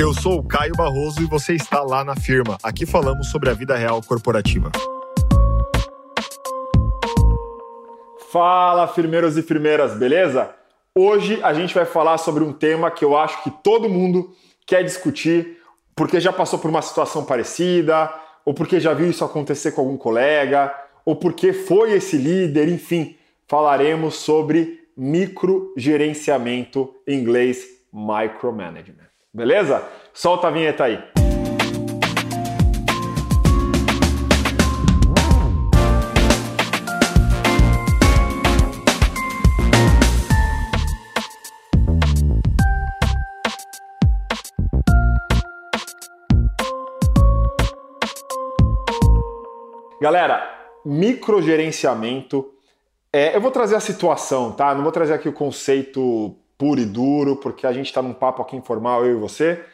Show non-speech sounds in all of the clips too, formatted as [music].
Eu sou o Caio Barroso e você está lá na firma. Aqui falamos sobre a vida real corporativa. Fala, firmeiros e firmeiras, beleza? Hoje a gente vai falar sobre um tema que eu acho que todo mundo quer discutir, porque já passou por uma situação parecida, ou porque já viu isso acontecer com algum colega, ou porque foi esse líder, enfim, falaremos sobre microgerenciamento, em inglês micromanagement. Beleza? Solta a vinheta aí. Galera, microgerenciamento. É, eu vou trazer a situação, tá? Não vou trazer aqui o conceito puro e duro, porque a gente está num papo aqui informal, eu e você.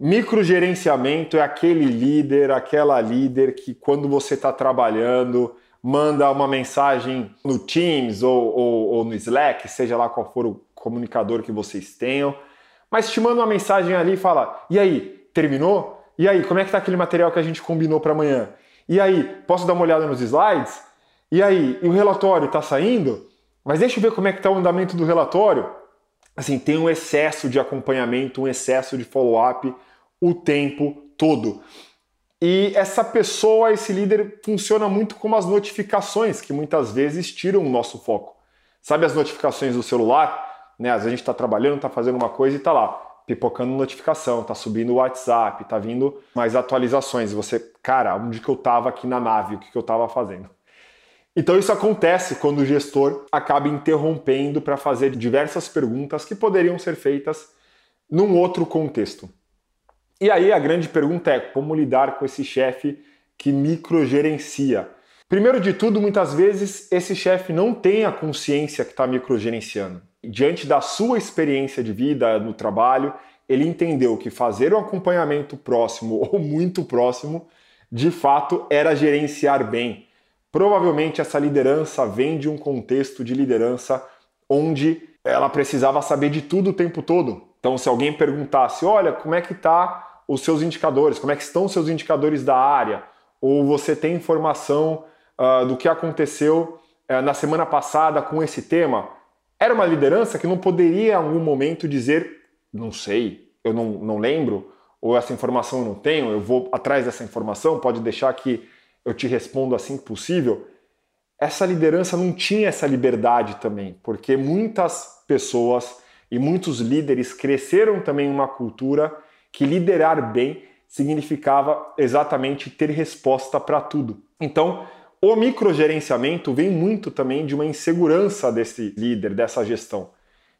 Microgerenciamento é aquele líder, aquela líder que quando você está trabalhando, manda uma mensagem no Teams ou, ou, ou, no Slack, seja lá qual for o comunicador que vocês tenham, mas te manda uma mensagem ali e fala: e aí, terminou? E aí, como é que está aquele material que a gente combinou para amanhã? E aí, posso dar uma olhada nos slides? E aí, e o relatório está saindo? Mas deixa eu ver como é que está o andamento do relatório assim, tem um excesso de acompanhamento, um excesso de follow-up o tempo todo. E essa pessoa, esse líder, funciona muito como as notificações, que muitas vezes tiram o nosso foco. Sabe as notificações do celular? Né? Às vezes a gente está trabalhando, está fazendo uma coisa e está lá, pipocando notificação, está subindo o WhatsApp, está vindo mais atualizações. E você, cara, onde que eu estava aqui na nave? O que, que eu estava fazendo? Então isso acontece quando o gestor acaba interrompendo para fazer diversas perguntas que poderiam ser feitas num outro contexto. E aí a grande pergunta é como lidar com esse chefe que microgerencia. Primeiro de tudo, muitas vezes esse chefe não tem a consciência que está microgerenciando. Diante da sua experiência de vida no trabalho, ele entendeu que fazer um acompanhamento próximo [laughs] ou muito próximo, de fato, era gerenciar bem Provavelmente essa liderança vem de um contexto de liderança onde ela precisava saber de tudo o tempo todo. Então, se alguém perguntasse, olha, como é que tá os seus indicadores, como é que estão os seus indicadores da área, ou você tem informação uh, do que aconteceu uh, na semana passada com esse tema, era uma liderança que não poderia em algum momento dizer, não sei, eu não, não lembro, ou essa informação eu não tenho, eu vou atrás dessa informação, pode deixar que eu te respondo assim que possível, essa liderança não tinha essa liberdade também, porque muitas pessoas e muitos líderes cresceram também uma cultura que liderar bem significava exatamente ter resposta para tudo. Então, o microgerenciamento vem muito também de uma insegurança desse líder, dessa gestão,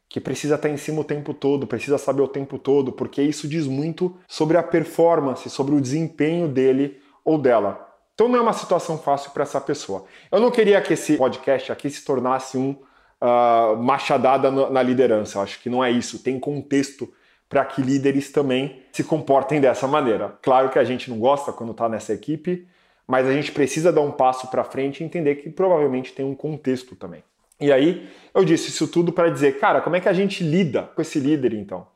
que precisa estar em cima o tempo todo, precisa saber o tempo todo, porque isso diz muito sobre a performance, sobre o desempenho dele ou dela. Então não é uma situação fácil para essa pessoa. Eu não queria que esse podcast aqui se tornasse um uh, machadada na liderança. Eu acho que não é isso. Tem contexto para que líderes também se comportem dessa maneira. Claro que a gente não gosta quando está nessa equipe, mas a gente precisa dar um passo para frente e entender que provavelmente tem um contexto também. E aí eu disse isso tudo para dizer, cara, como é que a gente lida com esse líder então?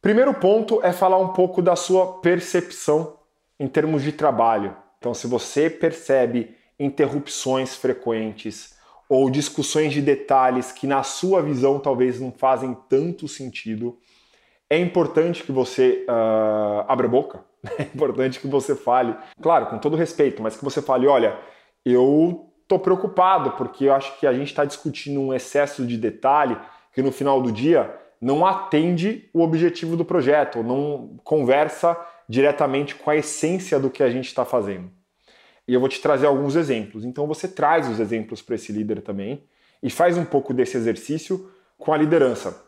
Primeiro ponto é falar um pouco da sua percepção em termos de trabalho. Então, se você percebe interrupções frequentes ou discussões de detalhes que, na sua visão, talvez não fazem tanto sentido, é importante que você uh, abra a boca, [laughs] é importante que você fale, claro, com todo respeito, mas que você fale: olha, eu estou preocupado porque eu acho que a gente está discutindo um excesso de detalhe que no final do dia não atende o objetivo do projeto, não conversa diretamente com a essência do que a gente está fazendo. E eu vou te trazer alguns exemplos. Então você traz os exemplos para esse líder também e faz um pouco desse exercício com a liderança.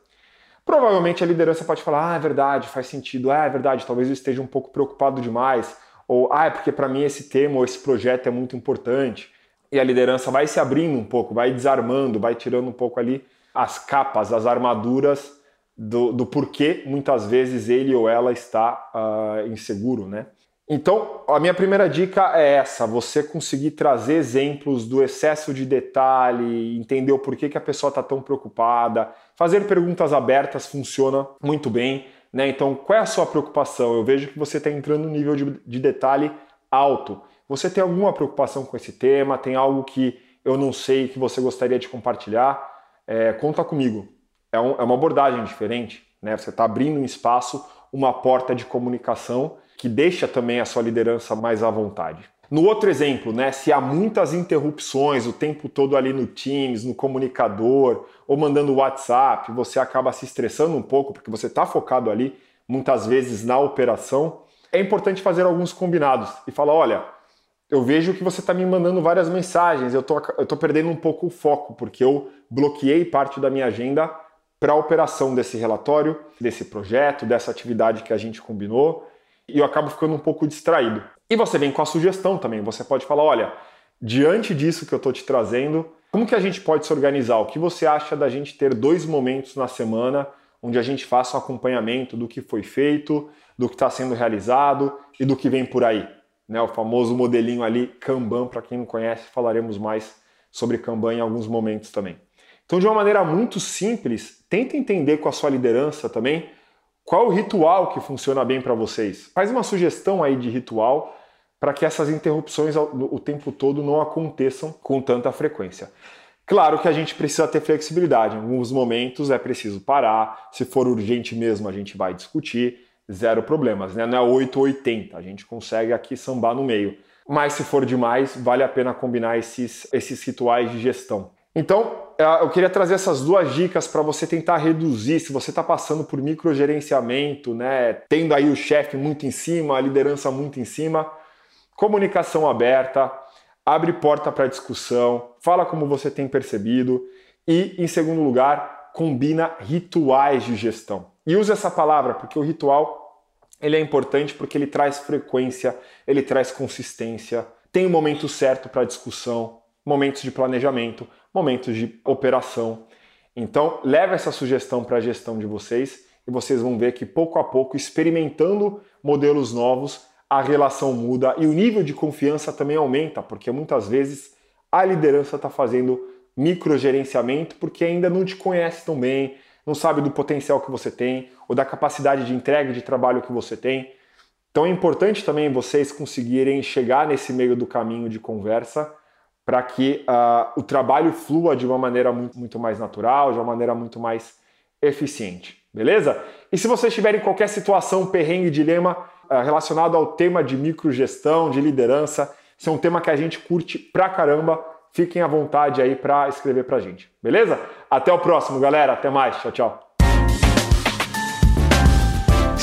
Provavelmente a liderança pode falar: ah, é verdade, faz sentido, ah, é verdade, talvez eu esteja um pouco preocupado demais, ou ah, é porque para mim esse tema ou esse projeto é muito importante. E a liderança vai se abrindo um pouco, vai desarmando, vai tirando um pouco ali as capas, as armaduras do, do porquê muitas vezes ele ou ela está uh, inseguro, né? Então, a minha primeira dica é essa: você conseguir trazer exemplos do excesso de detalhe, entender o porquê que a pessoa está tão preocupada. Fazer perguntas abertas funciona muito bem. Né? Então, qual é a sua preocupação? Eu vejo que você está entrando no nível de, de detalhe alto. Você tem alguma preocupação com esse tema? Tem algo que eu não sei que você gostaria de compartilhar? É, conta comigo. É, um, é, uma abordagem diferente. Né? Você está abrindo um espaço, uma porta de comunicação que deixa também a sua liderança mais à vontade. No outro exemplo, né, se há muitas interrupções o tempo todo ali no Teams, no comunicador ou mandando WhatsApp, você acaba se estressando um pouco porque você está focado ali muitas vezes na operação. É importante fazer alguns combinados e falar: olha, eu vejo que você está me mandando várias mensagens, eu tô, estou perdendo um pouco o foco porque eu bloqueei parte da minha agenda para a operação desse relatório, desse projeto, dessa atividade que a gente combinou e eu acabo ficando um pouco distraído. E você vem com a sugestão também. Você pode falar: olha, diante disso que eu estou te trazendo, como que a gente pode se organizar? O que você acha da gente ter dois momentos na semana onde a gente faça o um acompanhamento do que foi feito, do que está sendo realizado e do que vem por aí? Né, o famoso modelinho ali Kanban, para quem não conhece, falaremos mais sobre Kanban em alguns momentos também. Então, de uma maneira muito simples, tenta entender com a sua liderança também qual o ritual que funciona bem para vocês? Faz uma sugestão aí de ritual para que essas interrupções o tempo todo não aconteçam com tanta frequência. Claro que a gente precisa ter flexibilidade. Em alguns momentos é preciso parar. Se for urgente mesmo, a gente vai discutir. Zero problemas, né? Não é 8 ou 80. A gente consegue aqui sambar no meio. Mas se for demais, vale a pena combinar esses, esses rituais de gestão. Então, eu queria trazer essas duas dicas para você tentar reduzir, se você está passando por microgerenciamento, né, tendo aí o chefe muito em cima, a liderança muito em cima, comunicação aberta, abre porta para discussão, fala como você tem percebido e, em segundo lugar, combina rituais de gestão. E use essa palavra porque o ritual ele é importante porque ele traz frequência, ele traz consistência, tem o um momento certo para discussão, momentos de planejamento, momentos de operação. Então, leve essa sugestão para a gestão de vocês e vocês vão ver que pouco a pouco, experimentando modelos novos, a relação muda e o nível de confiança também aumenta, porque muitas vezes a liderança está fazendo microgerenciamento porque ainda não te conhece tão bem, não sabe do potencial que você tem ou da capacidade de entrega de trabalho que você tem. Então é importante também vocês conseguirem chegar nesse meio do caminho de conversa para que uh, o trabalho flua de uma maneira muito, muito mais natural, de uma maneira muito mais eficiente. Beleza? E se vocês tiverem qualquer situação, perrengue, dilema uh, relacionado ao tema de microgestão, de liderança, isso é um tema que a gente curte pra caramba. Fiquem à vontade aí para escrever pra gente. Beleza? Até o próximo, galera. Até mais. Tchau, tchau.